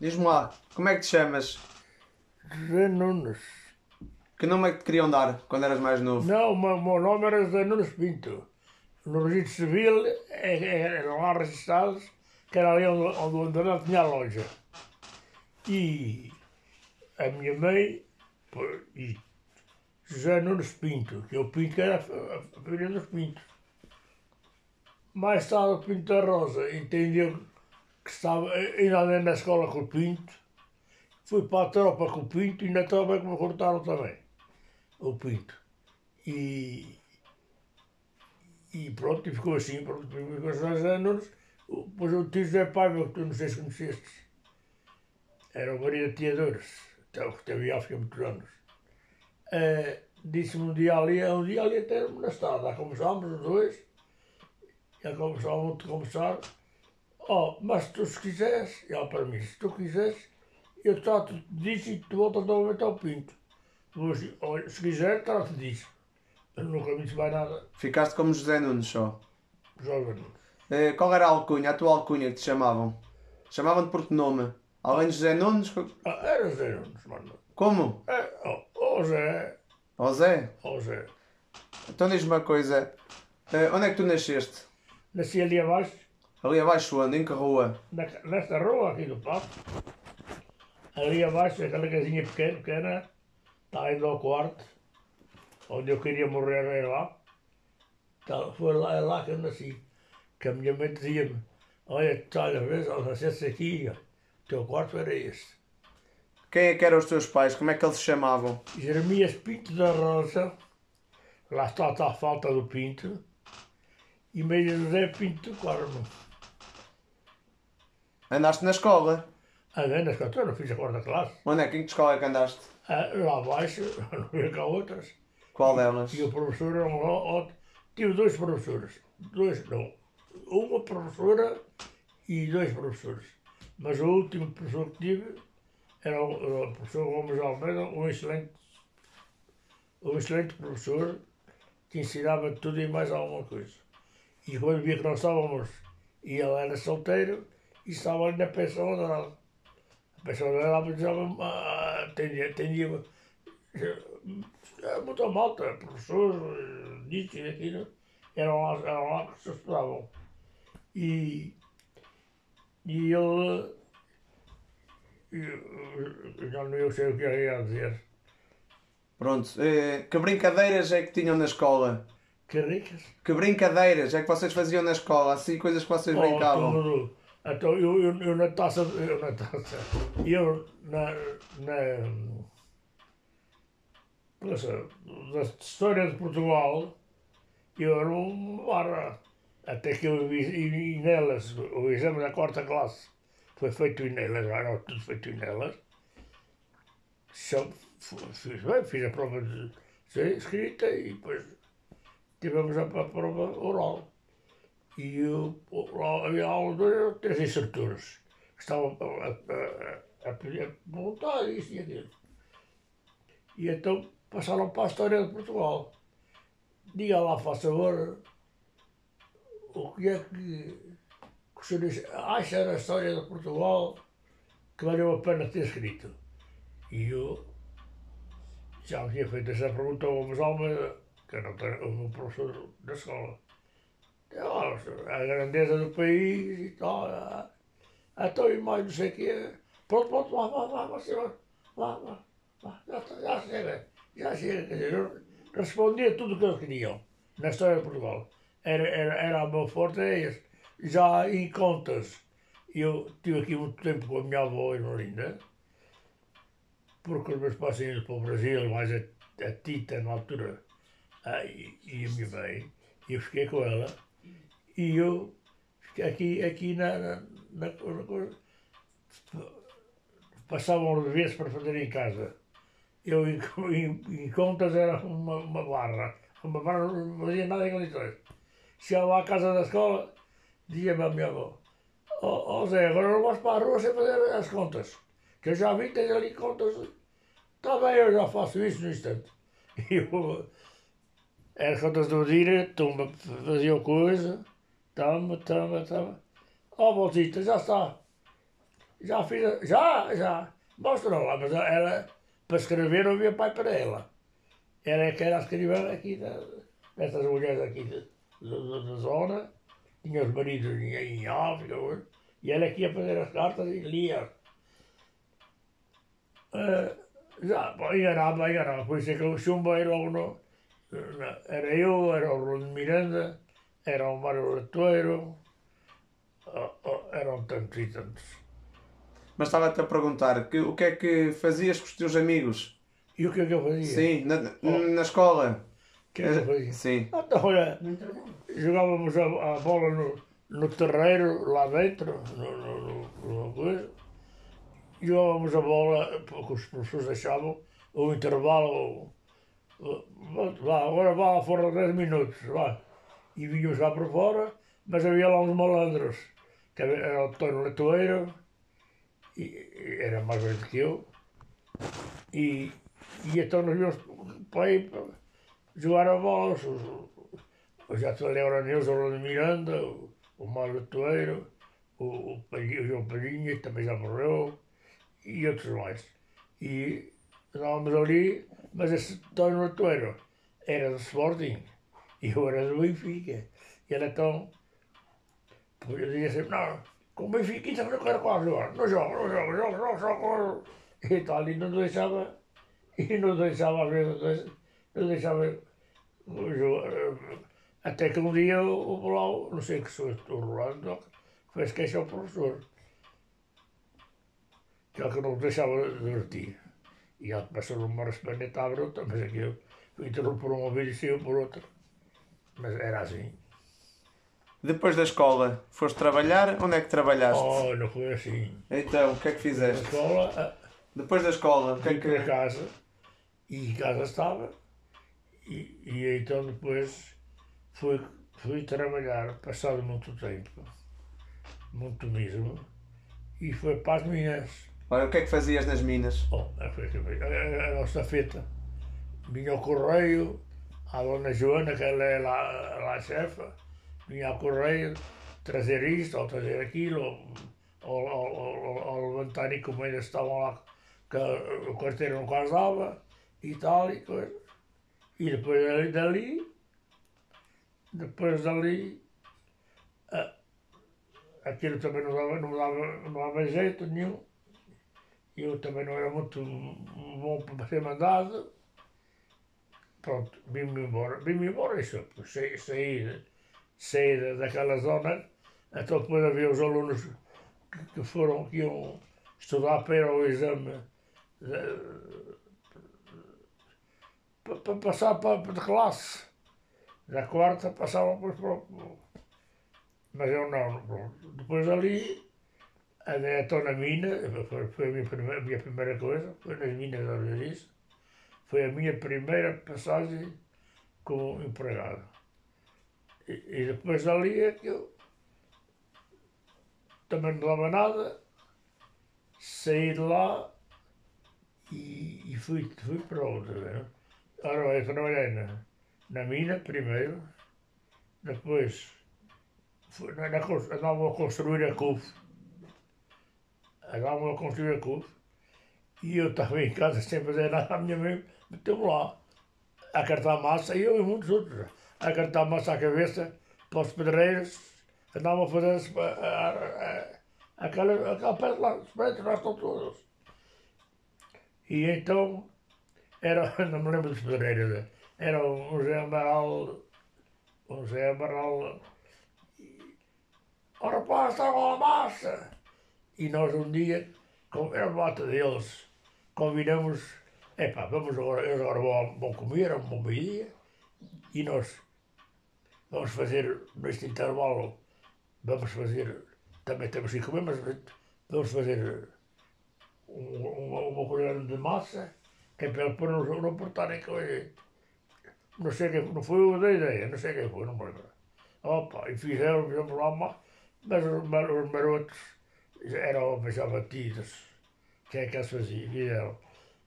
Diz-me lá, como é que te chamas? José Nunes. Que nome é que te queriam dar quando eras mais novo? Não, o meu, nome era José Nunes Pinto. No registro civil é- é- eram lá registrados, que era ali onde, onde o André tinha a loja. E a minha mãe, e José Nunes Pinto, que o Pinto era a fa- a família dos Pintos. Mais tarde o Pinto da Rosa entendeu que estava, ainda na escola com o Pinto, fui para a tropa com o Pinto e na tropa é que me cortaram também, o Pinto. E, e pronto, e ficou assim, pronto, ficou seis anos, depois o tio José Paiva, que tu não sei se conheceste, era o marido da tia Dores, até que teve há muitos anos. Eh, Disse-me um dia ali, um dia ali até na estrada, lá começámos os dois, já começámos a conversar, oh, mas tu se quiseres, e ela para mim, se tu quiseres, eu trato disso e tu voltas novamente ao pinto. Mas, olha, se quiser, trato disso. Eu nunca me disse mais nada, Ficaste como José Nunes só. jovem. Eh, qual era a alcunha, a tua alcunha que te chamavam? Chamavam-te por que nome? Além de José Nunes? Ah, era Zé Nunes, mano. Como? É, oh, oh Zé, Ó Zé? oh Zé. Então diz-me uma coisa. Eh, onde é que tu nasceste? Nasci ali abaixo, Ali abaixo onde? Em que rua? na- nesta rua aqui do Papo. Ali abaixo, aquela casinha pequena, pequena, está indo ao quarto, onde eu queria morrer era lá. Tá, foi lá, é lá que eu nasci. Que a minha mãe dizia-me, olha, vês, ao nasceste aqui, o teu quarto era este. Quem é que eram os teus pais? Como é que eles se chamavam? Jeremias Pinto da Rosa, lá está, está a falta do Pinto, e Maria José Pinto do. Andaste na escola. A grande escola, eu não fiz a quarta classe. Onde é que em que escola é que andaste? Ah, lá abaixo, não havia cá outras. Qual delas? E o professor era um outro. Tive dois professores. Dois, não. Uma professora e dois professores. Mas o último professor que tive era o, era o professor Gomes Almeida, um excelente, um excelente professor que ensinava tudo e mais alguma coisa. E quando via que nós estávamos, e ele era solteiro, e estava ali na pensão dela. A pensão dela precisava, ah, atendia, é, muita malta, professores, eh, disso e daquilo, eram lá, eram lá que se estudavam. E, e ele, eu, eu já não sei o que eu ia dizer, Pronto. Eh, que brincadeiras é que tinham na escola? que ricas. Que brincadeiras é que vocês faziam na escola? Assim, coisas que vocês Oh, brincavam? tudo. Então, eu, eu, eu na taça, eu na taça, eu na, na, nossa, na história de Portugal, eu era uma barra. Até que eu vi e, e nelas, o exame da quarta classe foi feito em nelas, era tudo feito em nelas. Fiz, bem, fiz a prova de escrita e depois tivemos a prova oral. e havia aula de três instrutores que estavam a, a, a, a voltar isto e aquilo. E então passaram para a história de Portugal. Diga lá, faz favor, o que é que, que o senhor acha da história de Portugal que valeu a pena ter escrito? E eu já tinha feito essa pergunta ao Gomes Almeida, que era o meu professor da escola. A grandeza do país e tal. Então, e mais não sei o quê. Pronto, pronto, vá, vá, vá, senhor. Vá, vá, vá, já, já chega. Já chega. Quer dizer, eu respondia tudo o que eles queriam na história de Portugal. Era, era, era o meu forte, é esse. Já em contas, eu tive aqui muito tempo com a minha avó Irmelinda, porque os meus pais ido para o Brasil, mais a, a Tita na altura, ah, e, e a minha mãe, e eu fiquei com ela. E eu aqui, aqui na, na, na, na coisa. Passavam vezes para fazer em casa. Eu, em, em, em contas, era uma, uma barra. Uma barra não fazia nada em condições. Chegava à casa da escola, dizia-me a minha avó: Ó oh, Zé, agora não vais para a rua sem fazer as contas. Que eu já vi, tens ali contas. Está bem, eu já faço isso no instante. E eu, as contas do dia, tumba, fazia coisa, toma, toma, toma. Ó, oh, bolsita, já está. Já fiz, a- já, já. Mostra lá, mas ela, para escrever não havia pai para ela. Ela é que era a escrivã aqui, da, dessas mulheres aqui da, da, da zona. Tinha os maridos em, em África, e ela é que ia fazer as cartas e lia. Eh, já, enganava, enganava. Por isso é que eu chumbei logo no. Era eu, era o Bruno Miranda, era o Mário Letoeiro, oh, oh, eram tantos e tantos. Mas estava-te a perguntar, que, o que é que fazias com os teus amigos? E o que é que eu fazia? Sim, na, na escola. O que é que eu fazia? Sim. Então, olha, jogávamos a, a bola no, no terreiro, lá dentro, no, no, no, no coisa. Jogávamos a bola, porque os professores deixavam, o intervalo, vá, agora vá lá fora 10 minutos, vá. E vinhamos lá por fora, mas havia lá uns malandros, que era o Tony Letoeiro, e, era mais velho que eu, e, e então nós íamos para aí para jogar a bola, os, os atletas Neuza, o Rolando Miranda, o, o Mário o, o, o João Palhinha, que também já morreu, e outros mais. E andávamos ali, mas esse Tony Letoeiro era do Sporting e eu era do Benfica. E ele então, eu dizia sempre, não, com o Benfica eu não quero quase jogar, não jogo, não jogo, jogo, jogo, jogo. E tal, e não deixava, e não deixava às vezes, não deixava jogar. Até que um dia o Blau, não sei que foi o Rolando, fez queixa ao professor. Ele que não deixava divertir. E ele passou uma respaneta à bruta, mas aquilo entrou por um ouvido e saiu por outro. Mas era assim. Depois da escola, foste trabalhar? Onde é que trabalhaste? Oh, não foi assim. Então, o que é que fizeste? escola, ah, Depois da escola, o que é fui para que... casa e em casa estava. E, e então depois fui, fui trabalhar, passado muito tempo, muito mesmo, e foi para as Minas. Olha, o que é que fazias nas minas? Oh, é, foi, foi, a, a nossa feta. Vinha ao correio, a dona Joana, que ela é lá, lá a chefa, vinha ao correio trazer isto ou trazer aquilo, ou, ou, ou, ou, levantar encomendas que estavam lá, que o quarteiro não quase dava, e tal, e coisa. E depois dali, depois dali, ah, aquilo também não dava, não dava, não dava jeito nenhum. Eu também não era muito bom para ser mandado. Pronto, vim-me embora. Vim-me embora isso, saí, saí, saí da- daquela zona. Então depois havia os alunos que, foram, que iam estudar para ao exame eh, para, passar para, para de classe. Da quarta passavam para o- Mas eu não, pronto. Depois ali Então na mina, foi, a, minha primeira, minha primeira coisa, foi nas minas da Algerice. Foi a minha primeira passagem como empregado. E, e depois dali é que eu também não dava nada, saí de lá e, e fui, fui para outra. Né? Ora, eu trabalhei na, na mina primeiro, depois fui, na, na, a construir a CUF andavam a construir a CUF e eu estava em casa sem fazer nada, a minha mãe meteu-me lá a cartar massa e eu e muitos outros a cartar massa à cabeça para os pedreiros andavam a fazer a- a- a- aquela, aquela pedra lá, os prédios lá estão todos. E então era, não me lembro dos pedreiros, era um José Amaral, um José Amaral, e, ora pá, com a massa! E nós um dia, com a volta deles, combinamos, epá, vamos agora, eles agora vão, vão comer, um bom dia, e nós vamos fazer, neste intervalo, vamos fazer, também temos que comer, mas vamos fazer um- uma, uma colher de massa, que é para no, no portarem coisa. Não sei quem, não foi eu da ideia, não sei quem foi, não me lembro. Opa, e fizeram, fizemos lá uma, mas os marotos eram homens já batidos. O que é que eles faziam? Fizeram.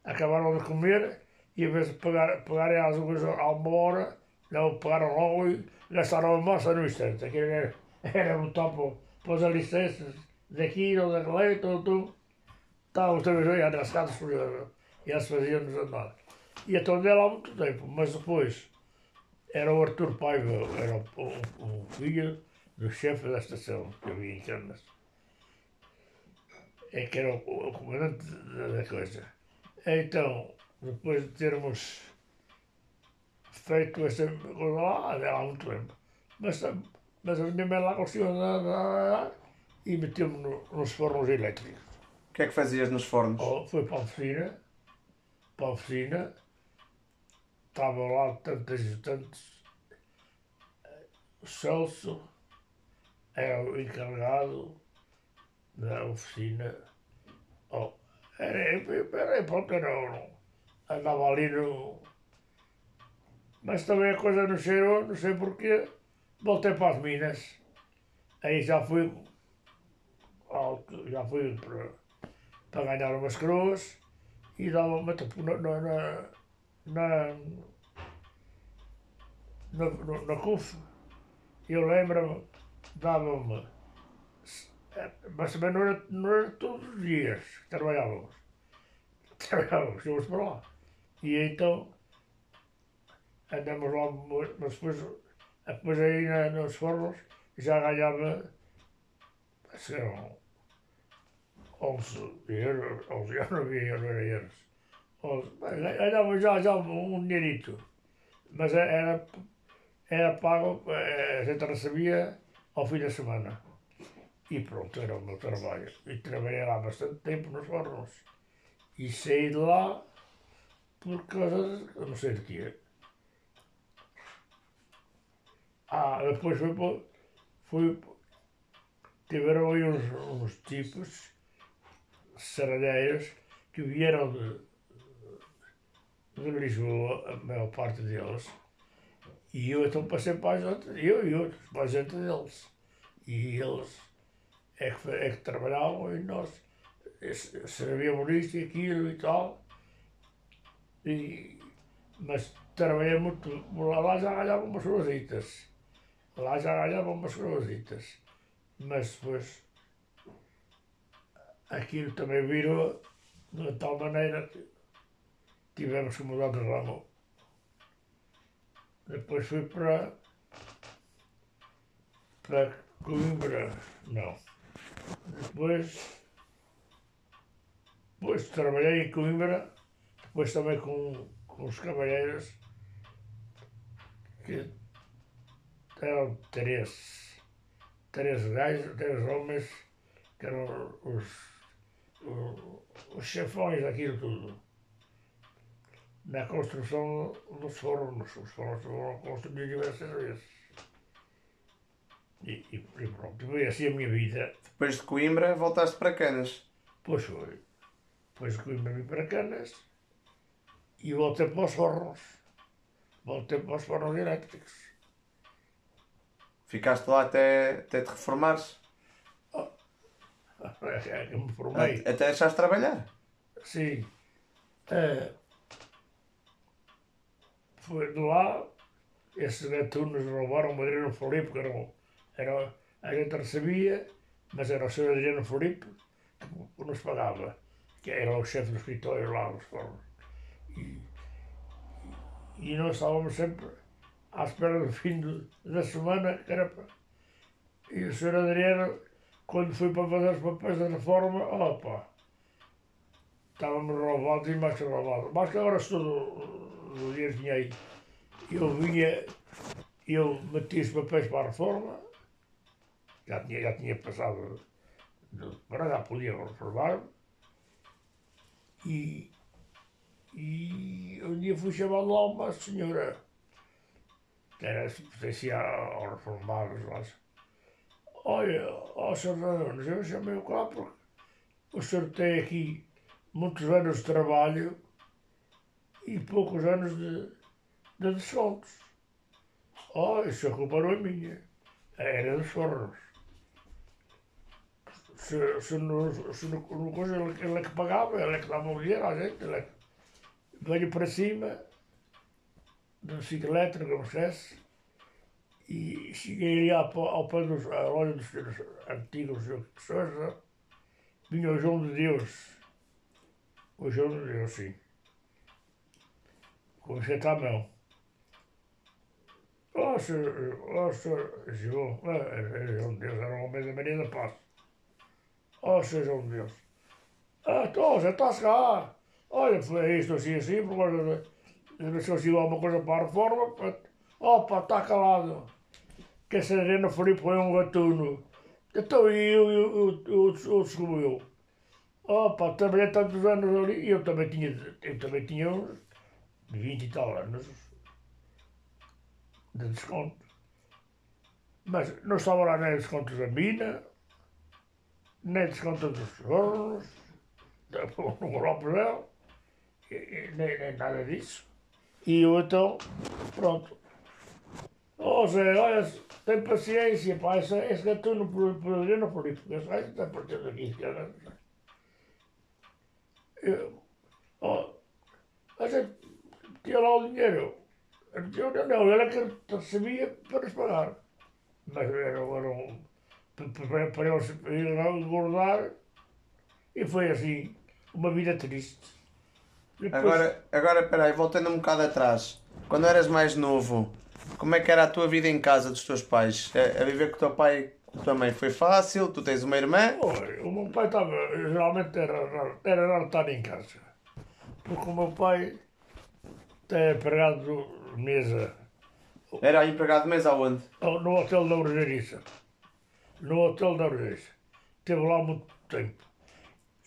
Acabaram de comer e, em vez de pegar, pegarem às duas a uma hora, não pegaram logo e gastaram a massa no instante. Aquilo era, era botar para, para os alicerces daqui, ou daquele, tudo, tudo. Estávamos talvez aí atrasados por e eles faziam-nos andar. E então andei lá muito tempo, mas depois era o Artur Paiva, era o, o, o filho do chefe da estação que havia em Canas. É que era o, o comandante da, coisa. Então, depois de termos feito essa coisa lá, andei lá muito tempo. Mas, mas a minha mãe lá conseguiu e meteu-me no, nos fornos elétricos. O que é que fazias nos fornos? Oh, foi para a oficina, para a oficina, estavam lá tantos ajudantes. O Celso era o encarregado da oficina. Oh, era, era, pronto, era, andava ali no. Mas também a coisa não cheirou, não sei porquê. Voltei para as Minas. Aí já fui. Já fui para, para ganhar umas coroas e dava-me tipo, na, na, na, na, na, na CUF. Eu lembro-me, dava-me. Mas também não era, não era todos os dias que trabalhávamos. Trabalhávamos, íamos para lá. E então andamos lá, mas depois, depois aí na, nos fornos já ganhava, que eram 11 euros, 11 euros, não era euros. 11, ganhava já, já um dinheirito, mas era, era pago, a gente recebia ao fim da semana. E pronto, era o meu trabalho. E trabalhei lá bastante tempo nos fornos. E saí de lá por causa de, não sei de quê. Ah, depois fui, fui tiveram aí uns, uns tipos serralheiros que vieram de, de Lisboa, a maior parte deles, e eu então passei para a gente, eu e outros, para a gente deles. E eles é que, é que trabalhavam e nós servíamos isto e aquilo e tal. E, mas trabalhei muito, lá já ganhava umas rositas. Lá já ganhava umas rositas. Mas depois aquilo também virou de tal maneira que tivemos que mudar de ramo. Depois fui para, para Coimbra, não. Depois, depois trabalhei em Coimbra, depois também com, com os cavalheiros, que eram três, três gajos, três homens, que eram os os chefões daquilo tudo. Na construção dos fornos, os fornos foram construídos diversas vezes. E, e, e pronto, foi assim a minha vida. Depois de Coimbra, voltaste para Canas. Pois foi. Depois de Coimbra vim para Canas e voltei para os fornos. Voltei para os fornos elétricos. Ficaste lá até, até te reformares? É que me formei. Até deixaste trabalhar? Sim. É, foi de lá, esses gatunos roubaram o Adriano Filipe, que era, era, a gente recebia, mas era o Sr. Adriano Filipe que nos pagava, que era o chefe do escritório lá nos fornos. E, e nós estávamos sempre à espera do fim da semana, que era para... E o Sr. Adriano quando fui para fazer os papéis da reforma, opa, estávamos roubados e mais que roubados. Mas que agora estou do dinheiro que tinha. Eu vinha, eu meti os papéis para a reforma, já tinha, já tinha passado, para já podia reformar e, e um dia fui chamado lá uma senhora, que era, pertencia aos reformados lá, Olha, ó Sr. Nunes, eu chamei o cá porque o senhor tem aqui muitos anos de trabalho e poucos anos de, de descontos. Oh, isso a culpa não é minha. Era dos fornos. Se, se, no, se no, no coisa ele, ele é que pagava, ele é que dava o dinheiro à gente, ele é que veio para cima do não esquece, E cheguei ali ao, ao pé dos, à loja dos, dos antigos Sousa, vinha o João de Deus. O João de Deus, sim. Com o à mão. Oh, senhor, oh, senhor João, é, João de Deus, era um homem da Maria da Paz. Oh, João de Deus. Ah, então, já estás cá. Olha, foi isto assim, assim, por causa de... Se eu sigo alguma coisa para a reforma, opa, está calado. Que essa arena foi um gatuno. Então, e eu, eu, eu. Opa, trabalhei tantos anos ali, e eu também tinha, eu também tinha uns 20 e tal anos de desconto. Mas não estava lá nem desconto da mina, nem desconto dos fornos, no Lopes nem, nem nada disso. E eu então, pronto. Ó oh, Zé, olha, tem paciência, pá, esse, esse gatuno por, por eu não por isso, porque esse está por tudo aqui. Eu, oh, a gente tinha lá o dinheiro. Eu não, não, era que recebia para nos pagar. Mas era, era um. Para, para eles ir lá engordar. E foi assim, uma vida triste. Depois... Agora, agora, peraí, voltando um bocado atrás. Quando eras mais novo, como é que era a tua vida em casa dos teus pais? A, a viver com o teu pai e mãe foi fácil? Tu tens uma irmã? Oi, o meu pai estava, geralmente era, era raro estar em casa. Porque o meu pai é empregado de mesa. Era empregado de mesa aonde? No hotel da Urgeriça. No hotel da Urgeriça. Esteve lá muito tempo.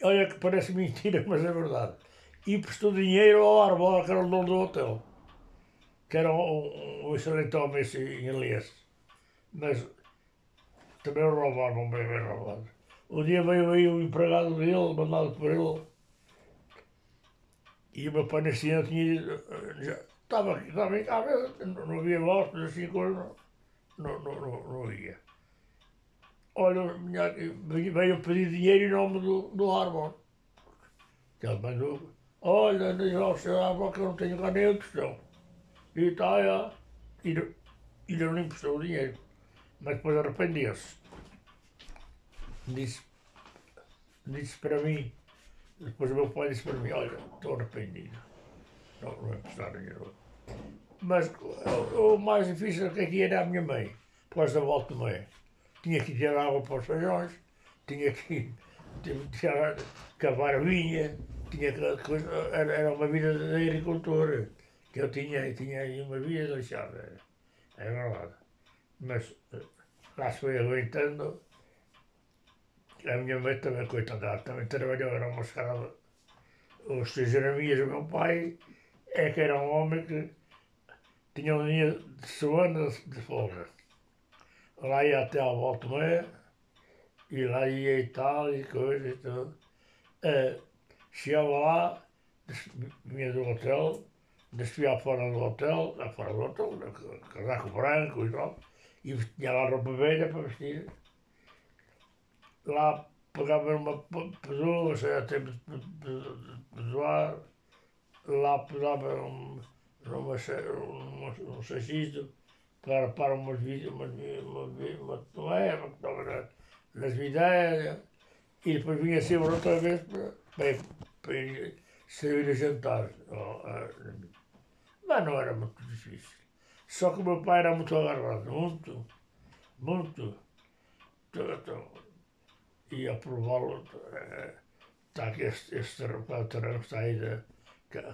Olha que parece mentira, mas é verdade. E prestou dinheiro ao Arbor, que era o dono do hotel. Que era um, um excelente homem em Elias. Mas também roubaram, bem, bem roubado. Um dia veio aí o empregado dele, mandado por ele. E o meu pai nesse ano tinha. Já, estava, estava em casa, não havia voz, assim, coisa, não, não, não, não havia olha, veio pedir dinheiro em nome do, do Arbor. Ele mandou, olha, diz seu Arbor que eu não tenho cá nem o questão. E está aí, e, e não emprestou o dinheiro. Mas depois arrependia-se. Disse, disse para mim, depois o meu pai disse para mim, olha, estou arrependido. Não, não emprestar dinheiro. Mas o, o mais difícil que aqui era a minha mãe, depois da volta de mãe tinha que tirar água para os feijões, tinha que tirar, cavar vinha, tinha que, era, era uma vida de agricultor que eu tinha, tinha uma vida deixada, é verdade. Mas lá se foi aguentando. A minha mãe também, coitada, também trabalhou, era uma escala. Os três Jeremias, o meu pai, é que era um homem que tinha um dia de semana de folga lá ia até a volta e lá ia e tal, e coisa e tudo. É, chegava lá, vinha do hotel, descia fora do hotel, lá fora do hotel, casaco branco e tal, e tinha lá roupa velha para vestir. Lá pegava uma pessoa, sei até pessoar, lá pegava um, um, um, um sachisto, para, para umas, umas, umas, umas é, uma que estava nas videiras, e depois vinha sempre outra vez para, para, para sair a jantar. Mas não era muito difícil. Só que o meu pai era muito agarrado, muito, muito. Então, e a prová-lo, está aqui este, este terreno está aí,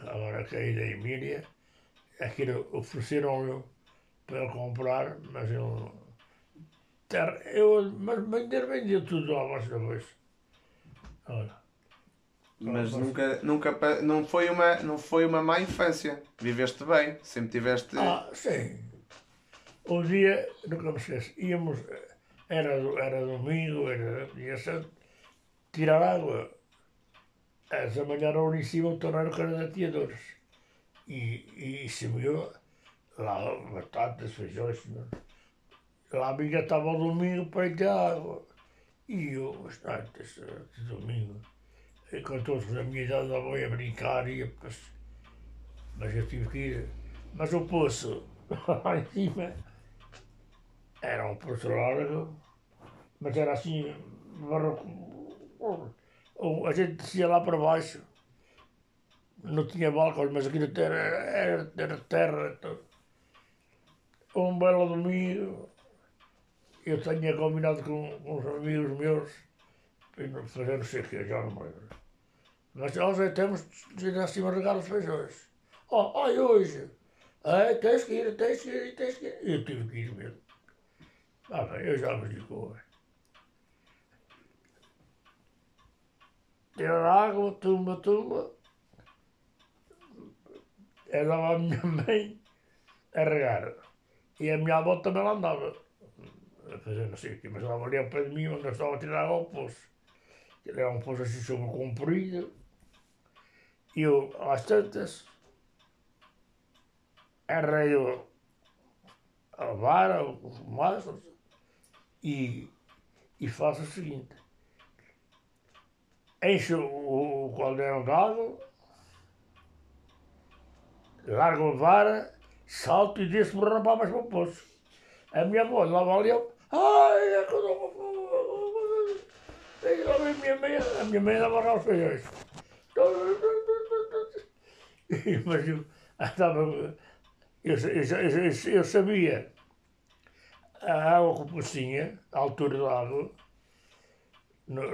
agora caído da Emília, aquilo ofereceram-lhe para comprar, mas eu. Terra, eu mas, mas vendia tudo lá mais depois. Olha. Mas nunca, nunca não foi uma não foi uma má infância. Viveste bem, sempre tiveste. Ah, sim. Um dia, nunca me esqueço, íamos, era, era domingo, era dia santo, tirar água. Essa manhã era em cima o torneiro que era de atiadores. E, e se me lá batatas, feijões. Né? Lá a amiga estava ao domingo para ir água. E eu, as noites de domingo, com todos da minha idade andavam a brincar, ia, mas eu tive que ir. Mas o poço, lá em cima, Era um poço largo, mas era assim, barroco. A gente descia lá para baixo, não tinha balcões, mas aquilo era, era, era terra. Um belo domingo, eu tinha combinado com, uns amigos meus para fazer não sei o que, já não me lembro. Mas nós já temos de ir acima regar os feijões. Oh, ai, hoje, é, tens que ir, tens que ir, tens que ir. Eu tive que ir mesmo. Ah, bem, eu já me digo. Ter água, tumba, tumba. Ela a minha mãe a regar. E a minha avó também lá andava. A fazer não sei o quê, mas ela ali ao pé de mim, onde eu estava a tirar ao poço. Ele era um poço assim sobre comprido. E eu, às tantas, arreio a vara, os mastros, e, e faço o seguinte. Encho o, o caldeirão de água, largo a vara, salto e desço-me rapar mais para o poço. A minha avó lá ali, eu, ai, é que eu não a minha mãe, a minha mãe dava os feijões. Mas eu estava, eu, eu, eu, sabia a água que tinha, a altura da água,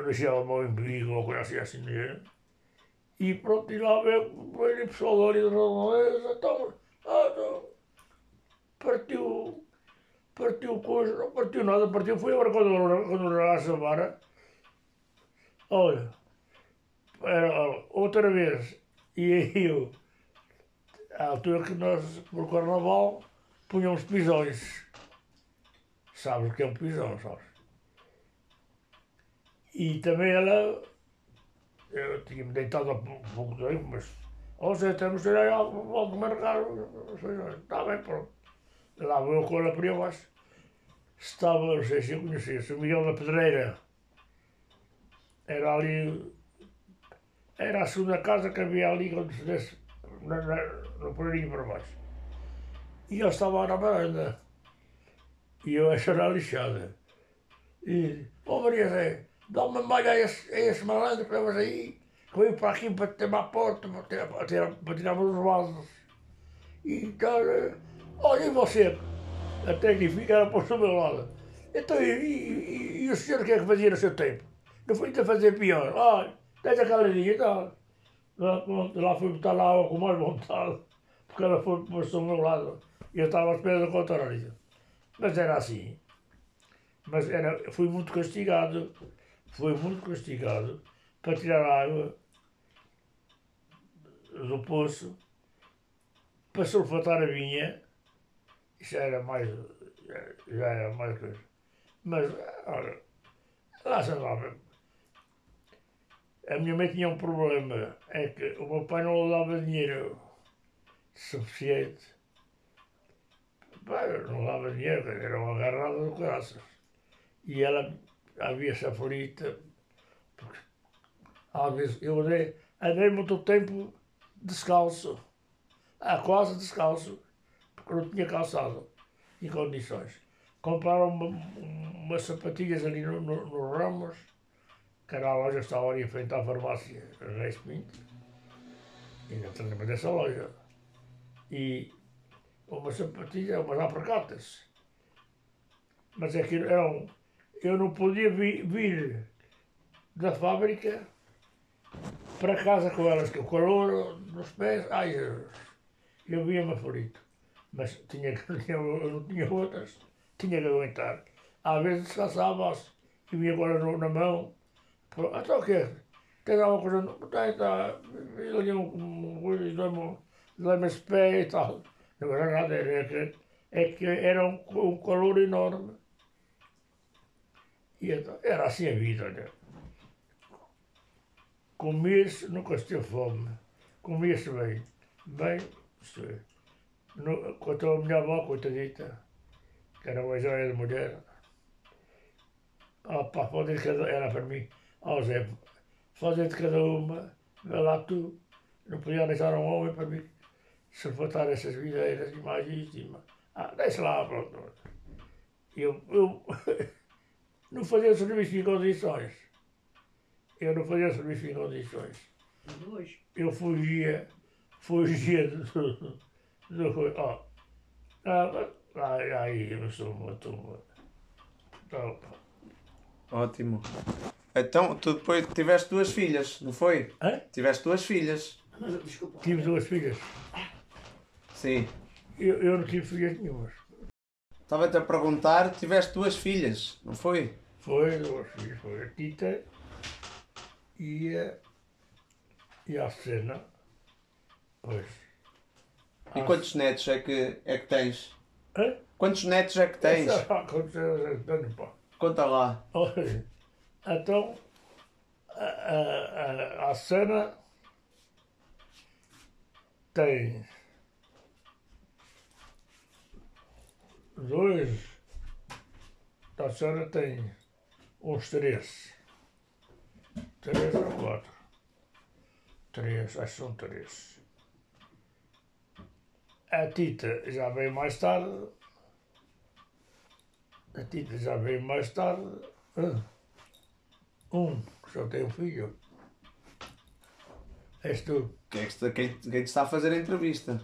deixava-me ao embigo ou coisa assim, assim mesmo. E pronto, e lá veio o pessoal ali da redondeza, então, ah, então, partiu, partiu coisa, não partiu nada, partiu, foi agora quando, quando regasse a vara, olha, era outra vez, e aí eu, à altura que nós, por carnaval, punhamos pisões. Sabes o que é um pisão, sabes? E também ela, eu tinha-me deitado há pouco tempo, mas, ou seja, temos que ir aí ao volta de marcar, está bem, pronto. Lá vou eu com aí abaixo. Estava, não sei se eu conhecia, o Miguel da Pedreira. Era ali, era a segunda casa que havia ali quando se desse, no Poreirinho para baixo. E eu estava na varanda. E eu a chorar lixada. E, ó oh, Maria Zé, dá uma malha a esse, a esse malandro para você aí, que veio para aqui para ter uma porta, para tirar, para tirar, para tirar os vasos. E então, olha e você, a técnica era para o meu lado. Então, e, e, e, o senhor o que é que fazia no seu tempo? Não foi a fazer pior. Olha, tens aquela linha e tal. Lá, lá fui botar lá com mais vontade, porque ela foi para o meu lado. E eu estava à espera do contrário. Mas era assim. Mas era, fui muito castigado, fui muito castigado para tirar água do poço, para sulfatar a vinha, isso era mais, já era mais coisa. Mas, olha, lá se andava. A minha mãe tinha um problema, é que o meu pai não lhe dava dinheiro suficiente não dava dinheiro, era uma agarrada do graças. E ela havia-se aflita, porque às vezes eu andei, andei muito tempo descalço, ah, quase descalço, não tinha calçado em condições. Compraram uma, umas sapatilhas ali no, no, no Ramos, que era a loja que estava ali em frente à farmácia Reis Pinto. Ainda te lembro dessa loja. E umas sapatilhas, umas apercatas. Mas aquilo é era um. Eu não podia vir, vir da fábrica para casa com elas, que o calor nos pés, ai eu via-me aflito. Mas tinha, tinha, eu não tinha outras, tinha que aguentar. Às vezes descansava-se e vinha agora na mão. Até então o quê? Tem alguma coisa? Tem, está. Ele um coisa, dá-me esse pé e tal. Não era nada, era que, é que era um, um calor enorme. E então, era assim a vida, né? Comia-se, nunca se teve fome. Comia-se bem. Bem, isto é. No, a minha avó, coitadita, que era uma joia de mulher, pá, fazer cada, era para mim, ó Zé, fazer de cada uma, vê lá tu, não podia deixar um homem para mim suportar essas videiras de magíssima. Ah, deixa lá, pronto. Eu, eu não fazia serviço em condições. Eu não fazia serviço em condições. Eu fugia, fugia do. do, do ó. Ah, ai, ai, eu sou uma turma. Então, Ótimo. Então, tu depois tiveste duas filhas, não foi? hã? Tiveste duas filhas. Desculpa. Tive duas filhas. Sim. Eu, eu não tive filhas nenhumas. Estava-te a perguntar, tiveste duas filhas, não foi? Foi duas filhas. Foi a Tita e a, e a Cena. Pois. E quantos netos é que, é que tens? Hã? Quantos netos é que tens? Essa- aconteceu, tenho, pá. Conta lá. Olha, então, a, a, a, a cena tem dois, a cena tem uns três, três ou quatro, três, acho que são três. A Tita já veio mais tarde, a Tita já veio mais tarde. Ah, Um, só tem um filho. És tu. Quem, é que está- quem, quem te está a fazer a entrevista?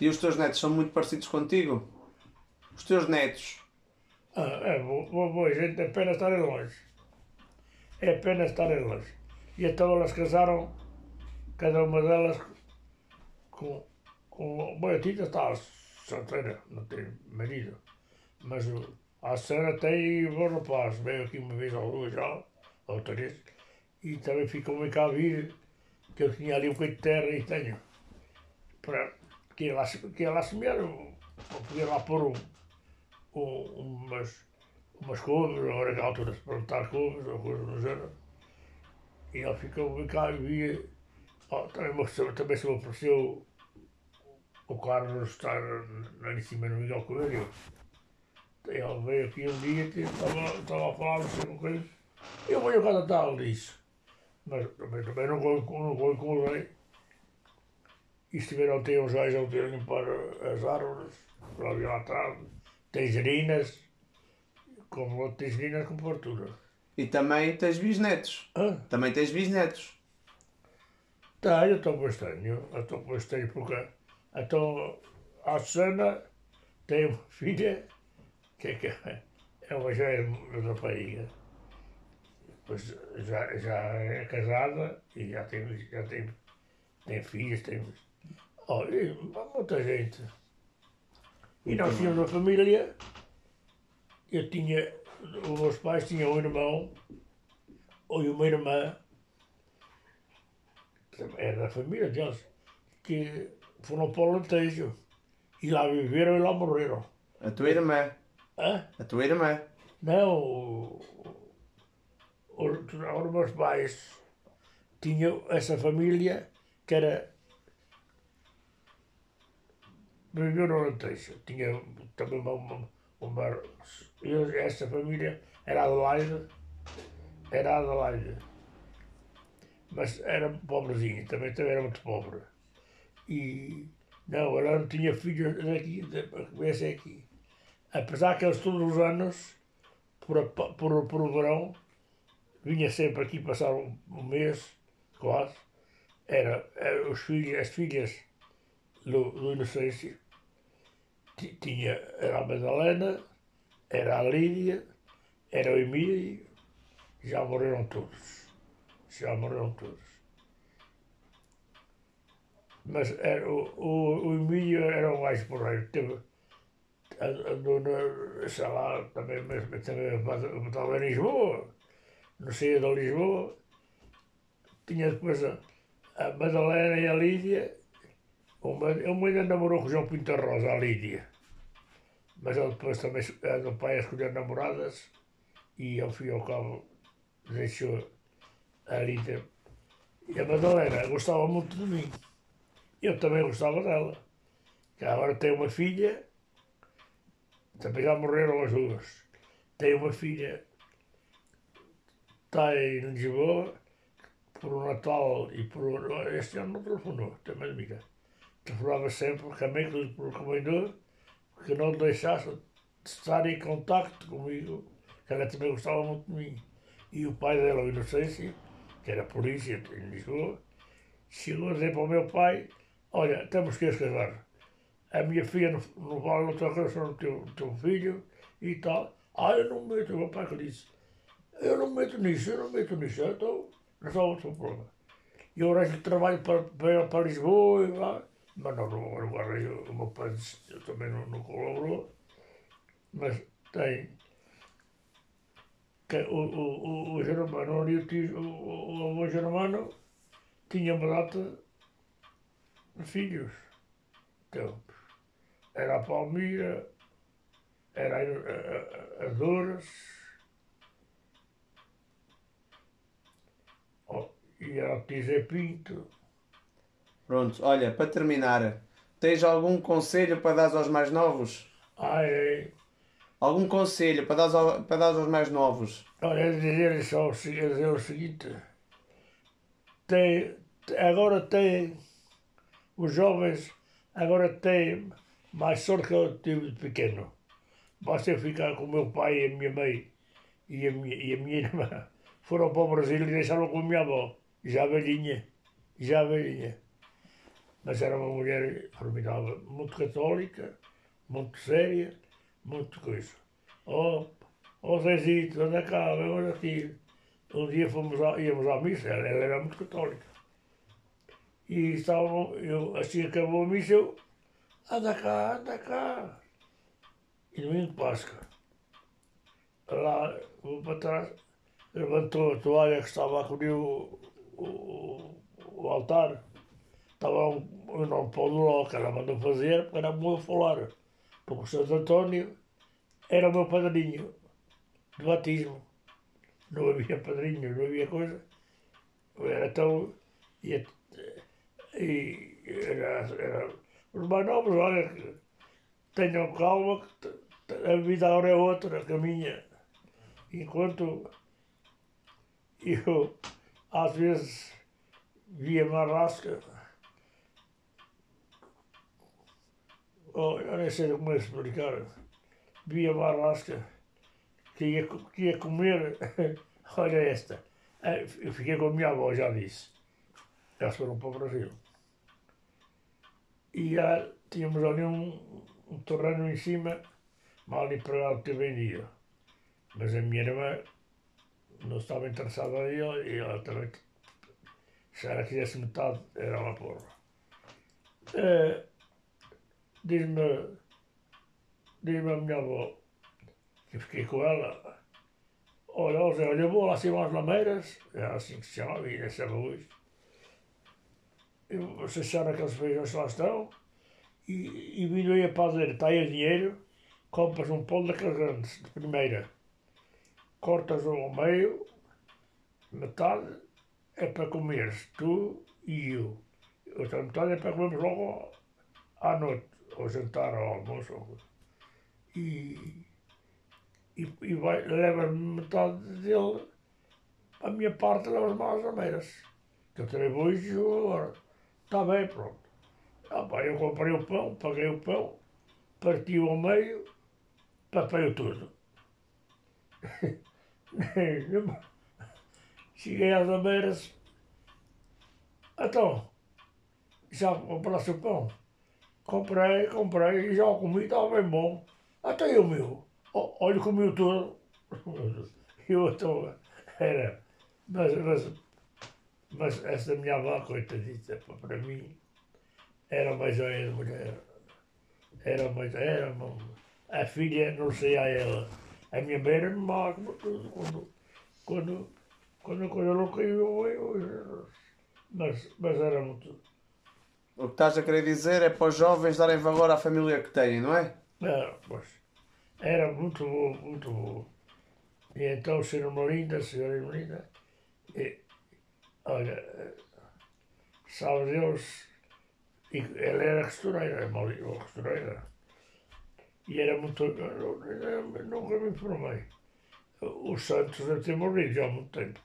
E os teus netos são muito parecidos contigo? Os teus netos? Ah, é boa, boa, gente, é apenas estarem longe. É apenas estarem longe. E então elas casaram, cada uma delas com. Com bom, a Tita está solteira, não tem marido. Mas o- a Sara tem bom rapaz, veio aqui uma vez ou duas já, ou três, e também ficou bem cá a vir, que eu tinha ali um bocadinho de terra e tenho. Para, que lá, que lá semear, ou podia lá pôr um, um, umas, umas couves, agora é a altura de plantar couves, ou coisa do género. E ele ficou bem cá e via. Oh, também, também se me ofereceu o Carlos estar lá em cima no Miguel Coelho. Ele veio aqui um dia que estava, estava a falar não sei com coisa. Eu venho cada tal, disse. Mas também, também não incluir. E estiveram ontem uns gajos a limpar as árvores, lá ali lá atrás. Tangerinas, como tangerinas com fartura. E também tens bisnetos. Ah, Também tens bisnetos. tá, eu estou bastante, eu estou bastante porque então a Sana tem uma filha que, que é uma já é uma rapariga. Depois já, já é casada e já tem, já tem, tem filhos, tem. Olha, e muita gente. E nós tínhamos uma família, eu tinha, os meus pais tinham um irmão e uma irmã, era da família deles, que foram para o Alentejo. E lá viveram e lá morreram. A tua irmã. Hã? A tua irmã. Não, os, os meus pais tinham essa família que era. Viveu no Alentejo. Tinha também uma. uma, uma eu- essa família era Adelaide. Era Adelaide. Mas era pobrezinha, também, também era muito pobre. E. Não, ela não tinha filhos daqui, esse é aqui. Apesar que eles todos os anos por, por, por o verão, vinha sempre aqui passar um, um mês, quase. Era, era os filhos, as filhas do, do Inocêncio. Ti- Tinha, era a Madalena, era a Lídia, era o Emílio, já morreram todos. Já morreram todos. Mas era, o, o, o Emílio era um gajo porreiro. Teve, andou na, sei lá, também, mas, também estava em Lisboa, no centro de Lisboa. Tinha depois a, a Madalena e a Lídia. Uma, uma ainda namorou com o João Pinto Rosa, a Lídia. Mas ele depois também andou para a escolher namoradas e ao fim e ao cabo deixou a Lídia. E a Madalena gostava muito de mim. Eu também gostava dela. Que agora tem uma filha também já morreram as duas. Tem uma filha, está em Lisboa, por um Natal e por este ano não telefonou, também amiga. Telefonava sempre, porque a mãe que lhe recomendou que não deixasse estar em contacto comigo, que ela também gostava muito de mim. E o pai dela, o Inocêncio, que era polícia em Lisboa, chegou a dizer para o meu pai, olha, temos que casar. A minha filha não, não vale outra coisa no teu, teu filho e tal. Ah, eu não me meto, o meu pai que disse, eu não me meto nisso, eu não me meto nisso, então resolve o seu problema. E eu arranjo trabalho para, para, para Lisboa e lá. Mas não, não, não arranjo, o meu pai disse, eu também não, não colaborou. Mas tem que o, o, o, o Germano, o, o, o avô Germano tinha uma data filhos. Então, era a Palmira, era a, a, a Dores, e era o Tizé Pinto. Pronto, olha, para terminar, tens algum conselho para dar aos mais novos? Ah, é. Algum conselho para dar, ao, para dar aos mais novos? Olha, é dizer só é dizer o seguinte: tem, agora tem, os jovens agora têm mais sorte que eu tive de pequeno. Basta eu ficar com o meu pai e a minha mãe e a minha, e a minha irmã. Foram para o Brasil e deixaram com a minha avó, já velhinha, já velhinha. Mas era uma mulher formidável, muito católica, muito séria muito coisa. Oh, oh Zezito, anda cá, vamos aqui. Um dia fomos a, íamos à missa, ela, ela era muito católica. E estavam, eu, assim acabou a missa, eu, anda cá, anda cá. E no de Páscoa, lá, vou para trás, levantou a toalha que estava a cobrir o, o, o altar. Estava um, um enorme pão do ló que ela mandou fazer, porque era muito falar. Porque o Santo António era o meu padrinho de batismo. Não havia padrinho, não havia coisa. Era tão. E os mais novos, olha, tenham calma, que a vida agora é outra, caminha. Enquanto eu, às vezes, via marrasca, oh, eu nem sei como é explicar via Barrasca, que ia, que ia comer, olha esta. Eh, eu fiquei com a minha avó, já disse. Elas foram para o Brasil. e ia, tiñamos ali um un em cima, mal empregado que venía. Mas a miña irmã non estaba interesada dela e ela tamén se ela quisesse metade era unha porra. E, dime, dime a miña avó que fiquei con ela, olha, eu levou lá assim umas lameiras, era assim que se chamava, e essa luz, e você aqueles feijões que lá estão, e, e vindo aí a fazer, está aí o dinheiro, compras um pão daqueles grandes, de primeira, cortas ao meio, metade é para comeres tu e eu. Outra metade é para comermos logo à noite, ao jantar, ao almoço. E, e, e vai, leva metade dele, a minha parte leva-me às rameiras. Que eu também vou e agora. Está bem, pronto. Ah, pá, eu comprei o pão, paguei o pão, parti-o ao meio, papei tudo. Cheguei às rameiras. Então, já compraste o pão? Comprei, comprei, já o comi, estava bem bom. Até eu, meu. Olha como eu estou. Eu estou. Era. Mas, mas, mas essa minha avó, coitadita, para mim, era uma joia de mulher. Era uma. Era uma a filha, não sei a ela. A minha mãe era má como tudo. Quando, quando, quando a coisa não caiu, eu, mas, mas era muito. O que estás a querer dizer é para os jovens darem valor à família que têm, não é? Era, pois. Era muito bom, muito bom. E então, ser uma linda, senhora linda, Olha, oli Salvius, ele era costureira, é uma costureira. E era muito. Nunca me informei. O Santos deve ter morrido já há muito tempo.